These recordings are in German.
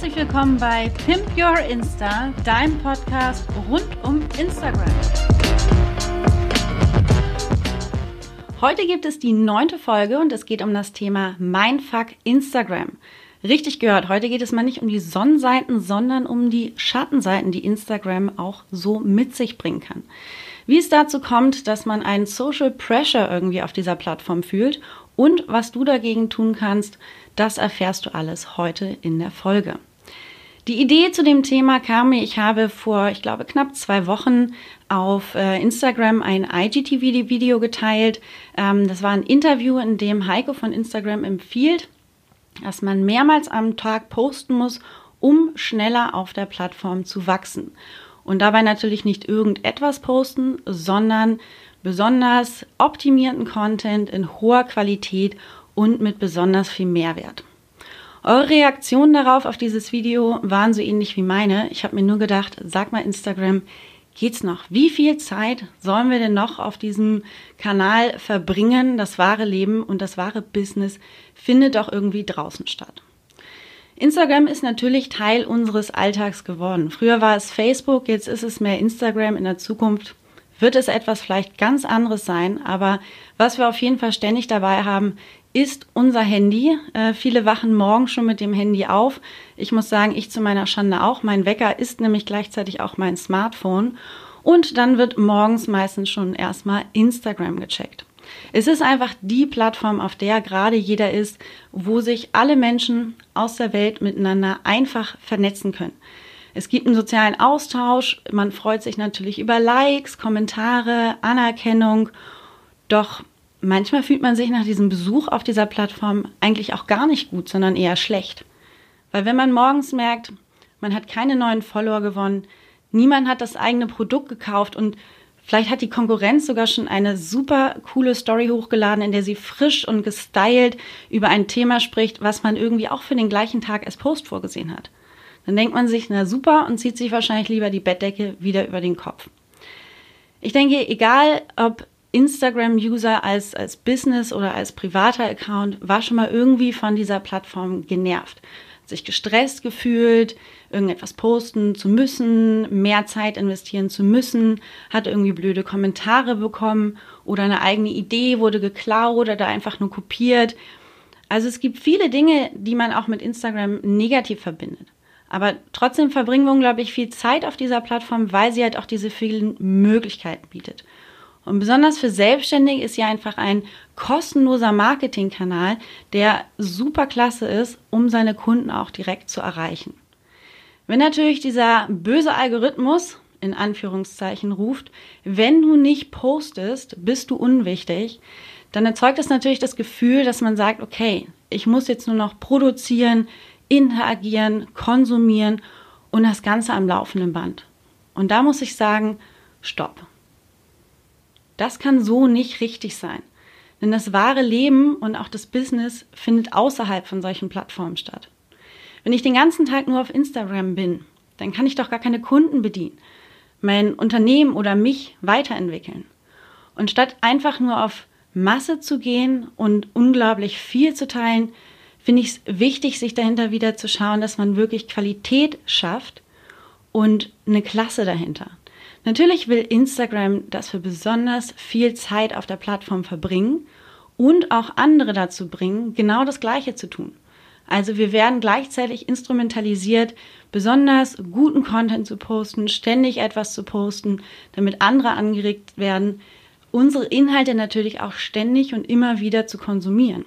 Herzlich willkommen bei Pimp Your Insta, deinem Podcast rund um Instagram. Heute gibt es die neunte Folge und es geht um das Thema Mindfuck Instagram. Richtig gehört, heute geht es mal nicht um die Sonnenseiten, sondern um die Schattenseiten, die Instagram auch so mit sich bringen kann. Wie es dazu kommt, dass man einen Social Pressure irgendwie auf dieser Plattform fühlt und was du dagegen tun kannst, das erfährst du alles heute in der Folge. Die Idee zu dem Thema kam mir, ich habe vor, ich glaube, knapp zwei Wochen auf äh, Instagram ein IGTV-Video geteilt. Ähm, das war ein Interview, in dem Heiko von Instagram empfiehlt, dass man mehrmals am Tag posten muss, um schneller auf der Plattform zu wachsen. Und dabei natürlich nicht irgendetwas posten, sondern besonders optimierten Content in hoher Qualität und mit besonders viel Mehrwert. Eure Reaktionen darauf auf dieses Video waren so ähnlich wie meine. Ich habe mir nur gedacht, sag mal Instagram, geht's noch? Wie viel Zeit sollen wir denn noch auf diesem Kanal verbringen? Das wahre Leben und das wahre Business findet doch irgendwie draußen statt. Instagram ist natürlich Teil unseres Alltags geworden. Früher war es Facebook, jetzt ist es mehr Instagram. In der Zukunft wird es etwas vielleicht ganz anderes sein. Aber was wir auf jeden Fall ständig dabei haben, ist unser Handy. Äh, viele wachen morgen schon mit dem Handy auf. Ich muss sagen, ich zu meiner Schande auch. Mein Wecker ist nämlich gleichzeitig auch mein Smartphone. Und dann wird morgens meistens schon erstmal Instagram gecheckt. Es ist einfach die Plattform, auf der gerade jeder ist, wo sich alle Menschen aus der Welt miteinander einfach vernetzen können. Es gibt einen sozialen Austausch, man freut sich natürlich über Likes, Kommentare, Anerkennung, doch manchmal fühlt man sich nach diesem Besuch auf dieser Plattform eigentlich auch gar nicht gut, sondern eher schlecht. Weil wenn man morgens merkt, man hat keine neuen Follower gewonnen, niemand hat das eigene Produkt gekauft und vielleicht hat die Konkurrenz sogar schon eine super coole Story hochgeladen, in der sie frisch und gestylt über ein Thema spricht, was man irgendwie auch für den gleichen Tag als Post vorgesehen hat. Dann denkt man sich, na super, und zieht sich wahrscheinlich lieber die Bettdecke wieder über den Kopf. Ich denke, egal ob Instagram-User als, als Business oder als privater Account war schon mal irgendwie von dieser Plattform genervt. Sich gestresst gefühlt, irgendetwas posten zu müssen, mehr Zeit investieren zu müssen, hat irgendwie blöde Kommentare bekommen oder eine eigene Idee wurde geklaut oder einfach nur kopiert. Also es gibt viele Dinge, die man auch mit Instagram negativ verbindet. Aber trotzdem verbringen wir unglaublich viel Zeit auf dieser Plattform, weil sie halt auch diese vielen Möglichkeiten bietet. Und besonders für Selbstständige ist ja einfach ein kostenloser Marketingkanal, der super klasse ist, um seine Kunden auch direkt zu erreichen. Wenn natürlich dieser böse Algorithmus in Anführungszeichen ruft, wenn du nicht postest, bist du unwichtig, dann erzeugt das natürlich das Gefühl, dass man sagt, okay, ich muss jetzt nur noch produzieren, interagieren, konsumieren und das Ganze am laufenden Band. Und da muss ich sagen, stopp. Das kann so nicht richtig sein. Denn das wahre Leben und auch das Business findet außerhalb von solchen Plattformen statt. Wenn ich den ganzen Tag nur auf Instagram bin, dann kann ich doch gar keine Kunden bedienen, mein Unternehmen oder mich weiterentwickeln. Und statt einfach nur auf Masse zu gehen und unglaublich viel zu teilen, finde ich es wichtig, sich dahinter wieder zu schauen, dass man wirklich Qualität schafft und eine Klasse dahinter. Natürlich will Instagram, dass wir besonders viel Zeit auf der Plattform verbringen und auch andere dazu bringen, genau das Gleiche zu tun. Also wir werden gleichzeitig instrumentalisiert, besonders guten Content zu posten, ständig etwas zu posten, damit andere angeregt werden, unsere Inhalte natürlich auch ständig und immer wieder zu konsumieren.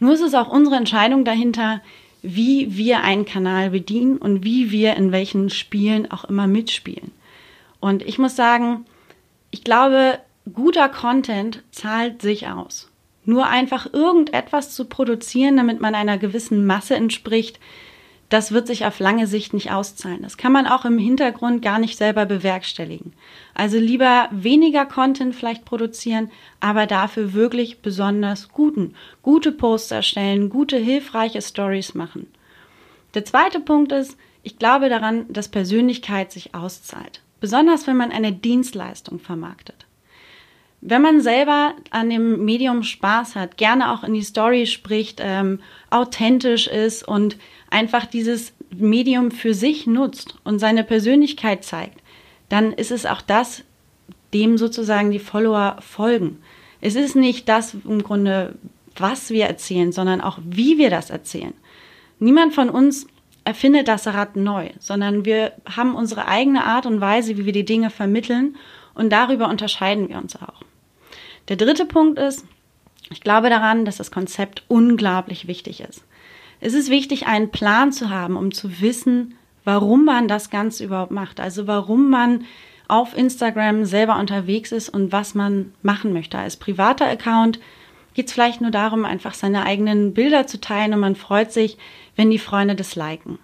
Nur ist es auch unsere Entscheidung dahinter, wie wir einen Kanal bedienen und wie wir in welchen Spielen auch immer mitspielen. Und ich muss sagen, ich glaube, guter Content zahlt sich aus. Nur einfach irgendetwas zu produzieren, damit man einer gewissen Masse entspricht, das wird sich auf lange Sicht nicht auszahlen. Das kann man auch im Hintergrund gar nicht selber bewerkstelligen. Also lieber weniger Content vielleicht produzieren, aber dafür wirklich besonders guten, gute Posts erstellen, gute, hilfreiche Stories machen. Der zweite Punkt ist, ich glaube daran, dass Persönlichkeit sich auszahlt besonders wenn man eine Dienstleistung vermarktet. wenn man selber an dem Medium Spaß hat, gerne auch in die Story spricht, ähm, authentisch ist und einfach dieses Medium für sich nutzt und seine Persönlichkeit zeigt, dann ist es auch das, dem sozusagen die Follower folgen. Es ist nicht das im Grunde, was wir erzählen, sondern auch wie wir das erzählen. Niemand von uns erfindet das Rad neu, sondern wir haben unsere eigene Art und Weise, wie wir die Dinge vermitteln und darüber unterscheiden wir uns auch. Der dritte Punkt ist, ich glaube daran, dass das Konzept unglaublich wichtig ist. Es ist wichtig, einen Plan zu haben, um zu wissen, warum man das Ganze überhaupt macht. Also warum man auf Instagram selber unterwegs ist und was man machen möchte. Als privater Account geht es vielleicht nur darum, einfach seine eigenen Bilder zu teilen und man freut sich, wenn die Freunde das liken.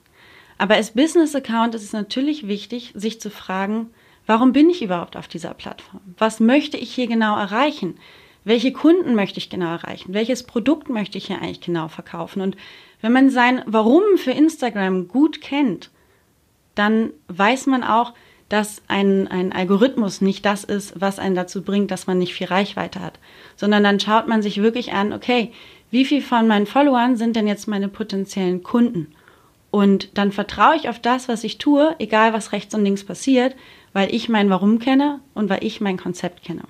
Aber als Business-Account ist es natürlich wichtig, sich zu fragen, warum bin ich überhaupt auf dieser Plattform? Was möchte ich hier genau erreichen? Welche Kunden möchte ich genau erreichen? Welches Produkt möchte ich hier eigentlich genau verkaufen? Und wenn man sein Warum für Instagram gut kennt, dann weiß man auch, dass ein, ein Algorithmus nicht das ist, was einen dazu bringt, dass man nicht viel Reichweite hat, sondern dann schaut man sich wirklich an, okay, wie viel von meinen Followern sind denn jetzt meine potenziellen Kunden? Und dann vertraue ich auf das, was ich tue, egal was rechts und links passiert, weil ich mein Warum kenne und weil ich mein Konzept kenne.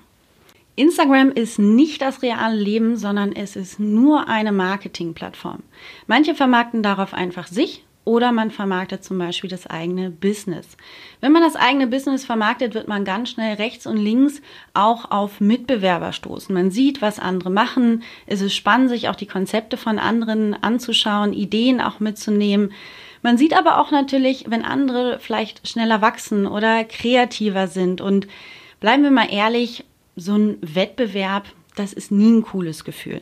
Instagram ist nicht das reale Leben, sondern es ist nur eine Marketingplattform. Manche vermarkten darauf einfach sich oder man vermarktet zum Beispiel das eigene Business. Wenn man das eigene Business vermarktet, wird man ganz schnell rechts und links auch auf Mitbewerber stoßen. Man sieht, was andere machen. Es ist spannend, sich auch die Konzepte von anderen anzuschauen, Ideen auch mitzunehmen. Man sieht aber auch natürlich, wenn andere vielleicht schneller wachsen oder kreativer sind. Und bleiben wir mal ehrlich, so ein Wettbewerb, das ist nie ein cooles Gefühl.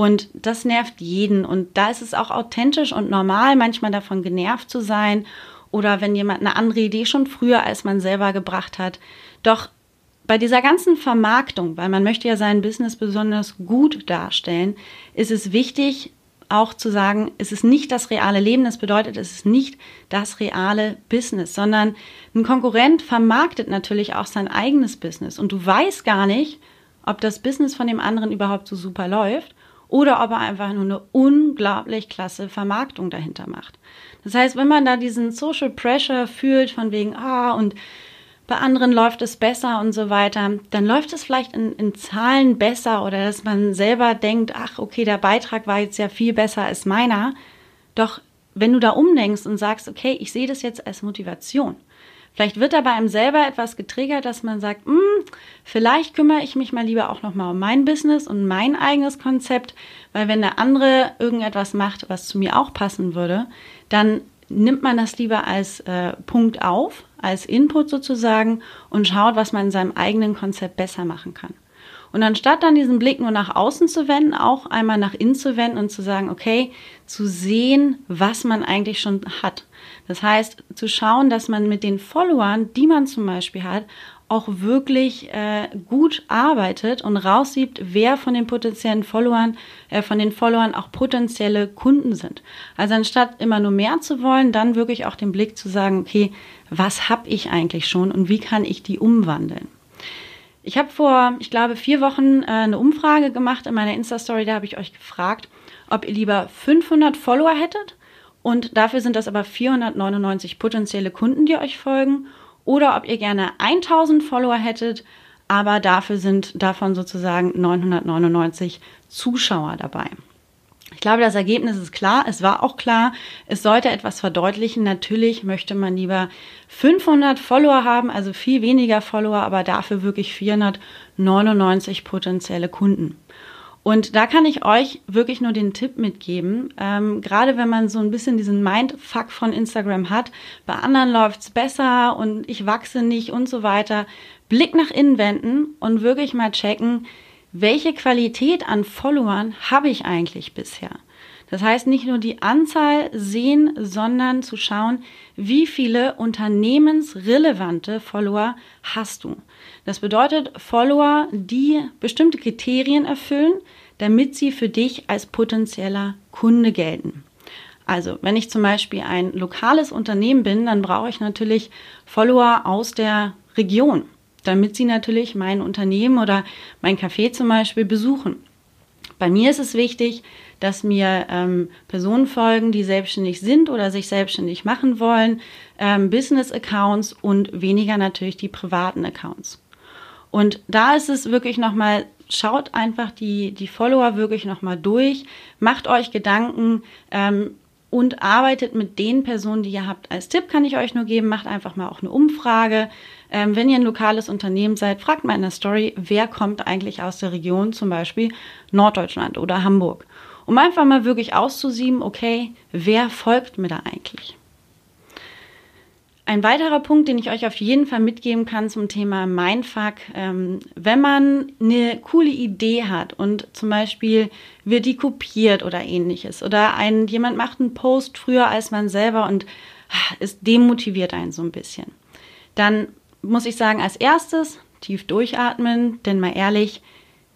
Und das nervt jeden. Und da ist es auch authentisch und normal, manchmal davon genervt zu sein oder wenn jemand eine andere Idee schon früher als man selber gebracht hat. Doch bei dieser ganzen Vermarktung, weil man möchte ja sein Business besonders gut darstellen, ist es wichtig, auch zu sagen, es ist nicht das reale Leben, das bedeutet, es ist nicht das reale Business, sondern ein Konkurrent vermarktet natürlich auch sein eigenes Business und du weißt gar nicht, ob das Business von dem anderen überhaupt so super läuft oder ob er einfach nur eine unglaublich klasse Vermarktung dahinter macht. Das heißt, wenn man da diesen Social Pressure fühlt von wegen, ah, und bei anderen läuft es besser und so weiter, dann läuft es vielleicht in, in, Zahlen besser oder dass man selber denkt, ach, okay, der Beitrag war jetzt ja viel besser als meiner. Doch wenn du da umdenkst und sagst, okay, ich sehe das jetzt als Motivation, Vielleicht wird da bei einem selber etwas getriggert, dass man sagt, hm, vielleicht kümmere ich mich mal lieber auch nochmal um mein Business und mein eigenes Konzept, weil wenn der andere irgendetwas macht, was zu mir auch passen würde, dann nimmt man das lieber als äh, Punkt auf, als Input sozusagen und schaut, was man in seinem eigenen Konzept besser machen kann. Und anstatt dann diesen Blick nur nach außen zu wenden, auch einmal nach innen zu wenden und zu sagen, okay, zu sehen, was man eigentlich schon hat. Das heißt, zu schauen, dass man mit den Followern, die man zum Beispiel hat, auch wirklich äh, gut arbeitet und raussieht, wer von den potenziellen Followern, äh, von den Followern auch potenzielle Kunden sind. Also anstatt immer nur mehr zu wollen, dann wirklich auch den Blick zu sagen, okay, was habe ich eigentlich schon und wie kann ich die umwandeln? Ich habe vor, ich glaube, vier Wochen äh, eine Umfrage gemacht in meiner Insta-Story. Da habe ich euch gefragt, ob ihr lieber 500 Follower hättet und dafür sind das aber 499 potenzielle Kunden, die euch folgen. Oder ob ihr gerne 1000 Follower hättet, aber dafür sind davon sozusagen 999 Zuschauer dabei. Ich glaube, das Ergebnis ist klar. Es war auch klar. Es sollte etwas verdeutlichen. Natürlich möchte man lieber 500 Follower haben, also viel weniger Follower, aber dafür wirklich 499 potenzielle Kunden. Und da kann ich euch wirklich nur den Tipp mitgeben, ähm, gerade wenn man so ein bisschen diesen Mindfuck von Instagram hat, bei anderen läuft's besser und ich wachse nicht und so weiter, Blick nach innen wenden und wirklich mal checken, welche Qualität an Followern habe ich eigentlich bisher. Das heißt, nicht nur die Anzahl sehen, sondern zu schauen, wie viele unternehmensrelevante Follower hast du. Das bedeutet Follower, die bestimmte Kriterien erfüllen, damit sie für dich als potenzieller Kunde gelten. Also, wenn ich zum Beispiel ein lokales Unternehmen bin, dann brauche ich natürlich Follower aus der Region. Damit sie natürlich mein Unternehmen oder mein Café zum Beispiel besuchen. Bei mir ist es wichtig, dass mir ähm, Personen folgen, die selbstständig sind oder sich selbstständig machen wollen, ähm, Business-Accounts und weniger natürlich die privaten Accounts. Und da ist es wirklich nochmal, schaut einfach die, die Follower wirklich nochmal durch, macht euch Gedanken, ähm, und arbeitet mit den Personen, die ihr habt. Als Tipp kann ich euch nur geben, macht einfach mal auch eine Umfrage. Ähm, wenn ihr ein lokales Unternehmen seid, fragt mal in der Story, wer kommt eigentlich aus der Region, zum Beispiel Norddeutschland oder Hamburg. Um einfach mal wirklich auszusieben, okay, wer folgt mir da eigentlich? Ein weiterer Punkt, den ich euch auf jeden Fall mitgeben kann zum Thema Mindfuck, ähm, wenn man eine coole Idee hat und zum Beispiel wird die kopiert oder ähnliches oder ein, jemand macht einen Post früher als man selber und ah, es demotiviert einen so ein bisschen, dann muss ich sagen, als erstes tief durchatmen, denn mal ehrlich,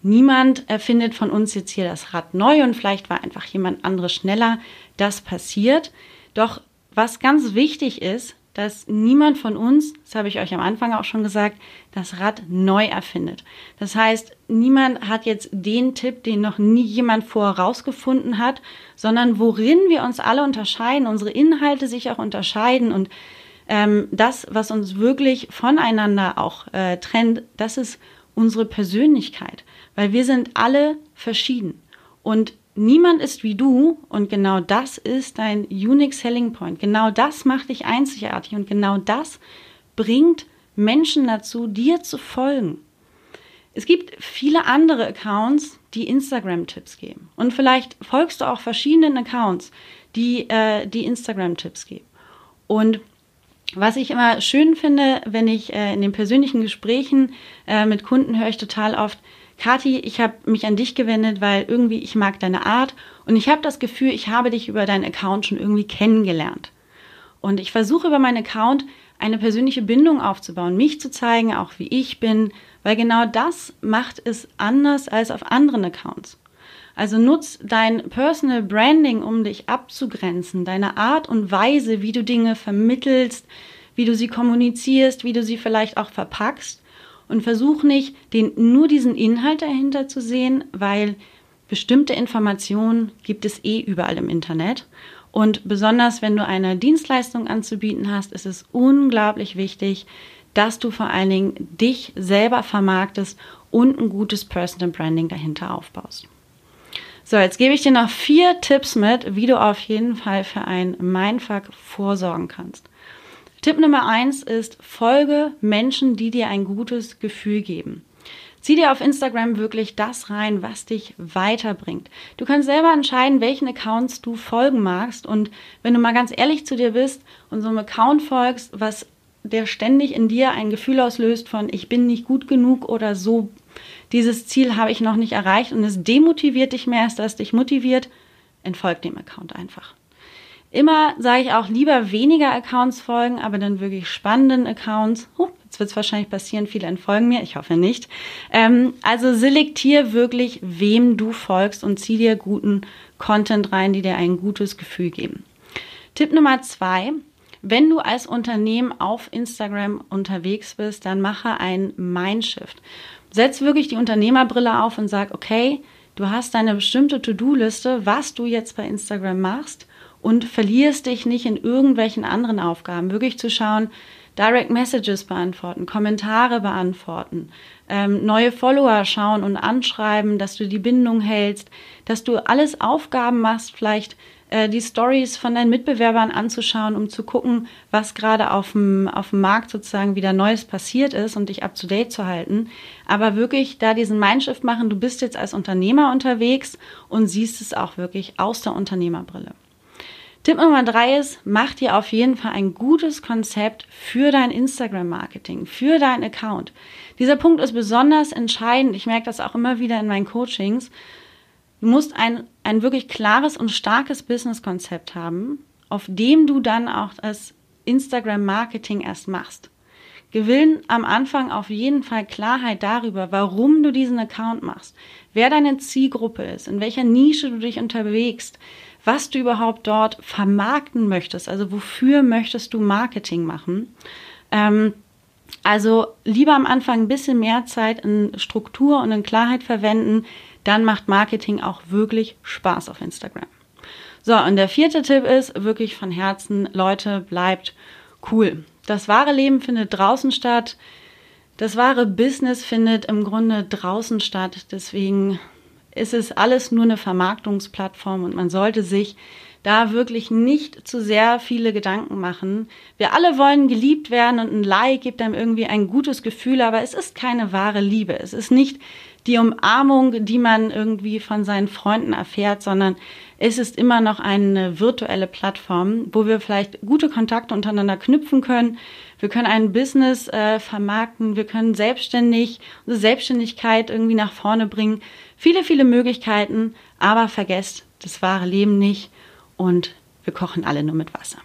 niemand erfindet von uns jetzt hier das Rad neu und vielleicht war einfach jemand anderes schneller. Das passiert. Doch was ganz wichtig ist, dass niemand von uns, das habe ich euch am Anfang auch schon gesagt, das Rad neu erfindet. Das heißt, niemand hat jetzt den Tipp, den noch nie jemand vorher rausgefunden hat, sondern worin wir uns alle unterscheiden, unsere Inhalte sich auch unterscheiden und ähm, das, was uns wirklich voneinander auch äh, trennt, das ist unsere Persönlichkeit, weil wir sind alle verschieden. Und Niemand ist wie du und genau das ist dein Unique Selling Point. Genau das macht dich einzigartig und genau das bringt Menschen dazu, dir zu folgen. Es gibt viele andere Accounts, die Instagram-Tipps geben. Und vielleicht folgst du auch verschiedenen Accounts, die, äh, die Instagram-Tipps geben. Und was ich immer schön finde, wenn ich äh, in den persönlichen Gesprächen äh, mit Kunden höre ich total oft, Kathi, ich habe mich an dich gewendet, weil irgendwie ich mag deine Art und ich habe das Gefühl, ich habe dich über deinen Account schon irgendwie kennengelernt. Und ich versuche über meinen Account eine persönliche Bindung aufzubauen, mich zu zeigen, auch wie ich bin, weil genau das macht es anders als auf anderen Accounts. Also nutz dein Personal Branding, um dich abzugrenzen, deine Art und Weise, wie du Dinge vermittelst, wie du sie kommunizierst, wie du sie vielleicht auch verpackst und versuch nicht, den, nur diesen Inhalt dahinter zu sehen, weil bestimmte Informationen gibt es eh überall im Internet. Und besonders wenn du eine Dienstleistung anzubieten hast, ist es unglaublich wichtig, dass du vor allen Dingen dich selber vermarktest und ein gutes Personal Branding dahinter aufbaust. So, jetzt gebe ich dir noch vier Tipps mit, wie du auf jeden Fall für ein Mindfuck vorsorgen kannst. Tipp Nummer eins ist, folge Menschen, die dir ein gutes Gefühl geben. Zieh dir auf Instagram wirklich das rein, was dich weiterbringt. Du kannst selber entscheiden, welchen Accounts du folgen magst. Und wenn du mal ganz ehrlich zu dir bist und so einem Account folgst, was der ständig in dir ein Gefühl auslöst von ich bin nicht gut genug oder so, dieses Ziel habe ich noch nicht erreicht und es demotiviert dich mehr, als das dich motiviert, entfolg dem Account einfach. Immer sage ich auch lieber weniger Accounts folgen, aber dann wirklich spannenden Accounts. Huh, jetzt wird es wahrscheinlich passieren, viele entfolgen mir, ich hoffe nicht. Ähm, also selektier wirklich, wem du folgst und zieh dir guten Content rein, die dir ein gutes Gefühl geben. Tipp Nummer zwei. Wenn du als Unternehmen auf Instagram unterwegs bist, dann mache ein Mindshift. Setz wirklich die Unternehmerbrille auf und sag, okay, du hast deine bestimmte To-Do-Liste, was du jetzt bei Instagram machst und verlierst dich nicht in irgendwelchen anderen Aufgaben. Wirklich zu schauen, Direct Messages beantworten, Kommentare beantworten, ähm, neue Follower schauen und anschreiben, dass du die Bindung hältst, dass du alles Aufgaben machst, vielleicht äh, die Stories von deinen Mitbewerbern anzuschauen, um zu gucken, was gerade auf dem, auf dem Markt sozusagen wieder Neues passiert ist und dich up to date zu halten. Aber wirklich da diesen Mindshift machen, du bist jetzt als Unternehmer unterwegs und siehst es auch wirklich aus der Unternehmerbrille. Tipp Nummer drei ist, mach dir auf jeden Fall ein gutes Konzept für dein Instagram-Marketing, für deinen Account. Dieser Punkt ist besonders entscheidend. Ich merke das auch immer wieder in meinen Coachings. Du musst ein, ein wirklich klares und starkes Business-Konzept haben, auf dem du dann auch das Instagram-Marketing erst machst. Gewinn am Anfang auf jeden Fall Klarheit darüber, warum du diesen Account machst, wer deine Zielgruppe ist, in welcher Nische du dich unterwegst, was du überhaupt dort vermarkten möchtest. Also wofür möchtest du Marketing machen? Ähm, Also lieber am Anfang ein bisschen mehr Zeit in Struktur und in Klarheit verwenden, dann macht Marketing auch wirklich Spaß auf Instagram. So, und der vierte Tipp ist wirklich von Herzen, Leute, bleibt cool. Das wahre Leben findet draußen statt. Das wahre Business findet im Grunde draußen statt. Deswegen ist es alles nur eine Vermarktungsplattform und man sollte sich da wirklich nicht zu sehr viele Gedanken machen. Wir alle wollen geliebt werden und ein Like gibt einem irgendwie ein gutes Gefühl, aber es ist keine wahre Liebe. Es ist nicht die Umarmung, die man irgendwie von seinen Freunden erfährt, sondern es ist immer noch eine virtuelle Plattform, wo wir vielleicht gute Kontakte untereinander knüpfen können. Wir können ein Business äh, vermarkten, wir können selbstständig, unsere Selbstständigkeit irgendwie nach vorne bringen. Viele, viele Möglichkeiten, aber vergesst das wahre Leben nicht und wir kochen alle nur mit Wasser.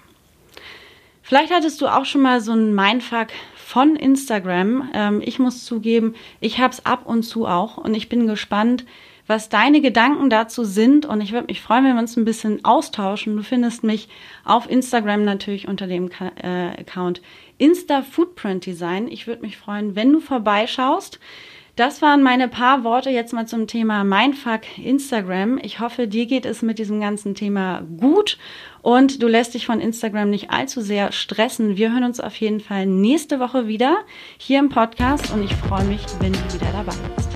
Vielleicht hattest du auch schon mal so einen Mindfuck von Instagram. Ähm, ich muss zugeben, ich habe es ab und zu auch und ich bin gespannt, was deine Gedanken dazu sind. Und ich würde mich freuen, wenn wir uns ein bisschen austauschen. Du findest mich auf Instagram natürlich unter dem äh, Account Insta Footprint Design. Ich würde mich freuen, wenn du vorbeischaust. Das waren meine paar Worte jetzt mal zum Thema Mindfuck Instagram. Ich hoffe, dir geht es mit diesem ganzen Thema gut und du lässt dich von Instagram nicht allzu sehr stressen. Wir hören uns auf jeden Fall nächste Woche wieder hier im Podcast und ich freue mich, wenn du wieder dabei bist.